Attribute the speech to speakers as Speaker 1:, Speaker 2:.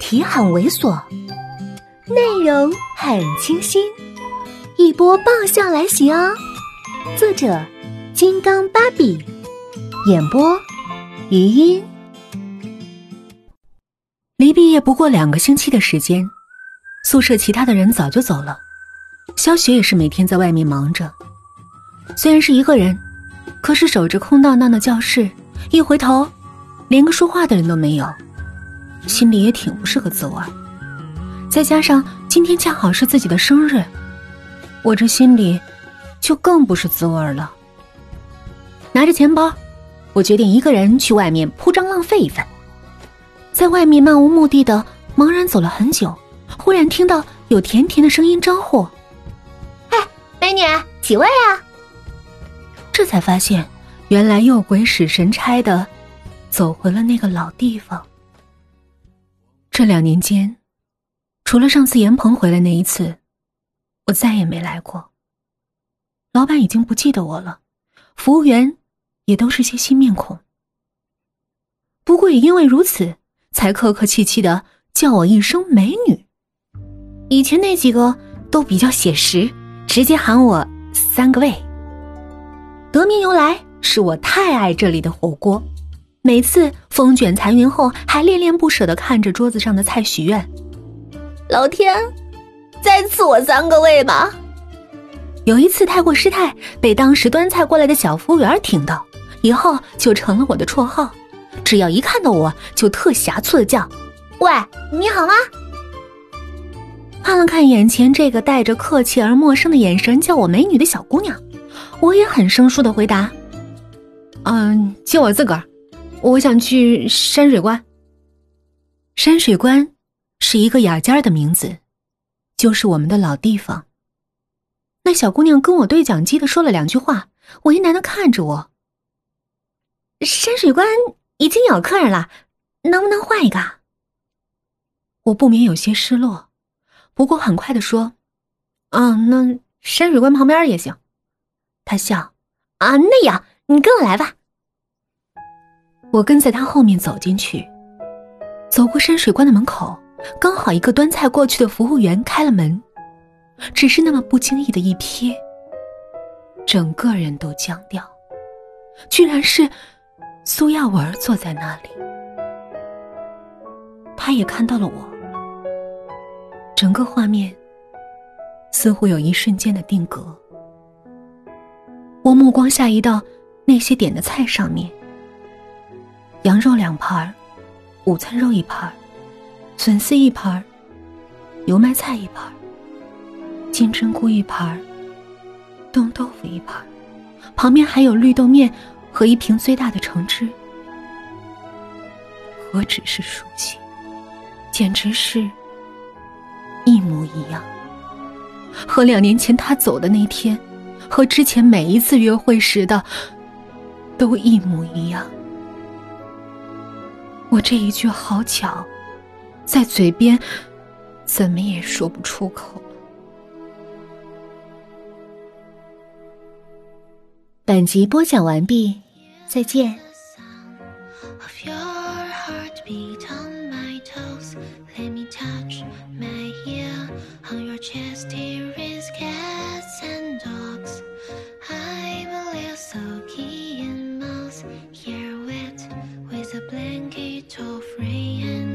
Speaker 1: 题很猥琐，内容很清新，一波爆笑来袭哦！作者：金刚芭比，演播：余音。离毕业不过两个星期的时间，宿舍其他的人早就走了，肖雪也是每天在外面忙着。虽然是一个人，可是守着空荡荡的教室，一回头，连个说话的人都没有。心里也挺不是个滋味再加上今天恰好是自己的生日，我这心里就更不是滋味了。拿着钱包，我决定一个人去外面铺张浪费一番。在外面漫无目的的茫然走了很久，忽然听到有甜甜的声音招呼：“
Speaker 2: 哎，美女，几位啊？”
Speaker 1: 这才发现，原来又鬼使神差的走回了那个老地方。这两年间，除了上次严鹏回来那一次，我再也没来过。老板已经不记得我了，服务员也都是些新面孔。不过也因为如此，才客客气气的叫我一声美女。以前那几个都比较写实，直接喊我三个胃。得名由来是我太爱这里的火锅。每次风卷残云后，还恋恋不舍的看着桌子上的菜许愿：“
Speaker 2: 老天，再赐我三个胃吧！”
Speaker 1: 有一次太过失态，被当时端菜过来的小服务员听到，以后就成了我的绰号。只要一看到我，就特狭促的叫：“
Speaker 2: 喂，你好吗？”
Speaker 1: 看了看眼前这个带着客气而陌生的眼神叫我美女的小姑娘，我也很生疏的回答：“嗯，就我自个儿。”我想去山水关。山水关是一个雅间的名字，就是我们的老地方。那小姑娘跟我对讲机的说了两句话，为难的看着我。山水关已经有客人了，能不能换一个？我不免有些失落，不过很快的说：“嗯，那山水关旁边也行。”他笑：“
Speaker 2: 啊，那样，你跟我来吧。”
Speaker 1: 我跟在他后面走进去，走过山水关的门口，刚好一个端菜过去的服务员开了门，只是那么不经意的一瞥，整个人都僵掉，居然是苏亚文坐在那里，他也看到了我，整个画面似乎有一瞬间的定格，我目光下移到那些点的菜上面。羊肉两盘午餐肉一盘笋丝一盘油麦菜一盘金针菇一盘冻豆腐一盘旁边还有绿豆面和一瓶最大的橙汁。何止是熟悉，简直是一模一样，和两年前他走的那天，和之前每一次约会时的，都一模一样。我这一句好巧，在嘴边，怎么也说不出口。本集播讲完毕，再见。Chest. get all free and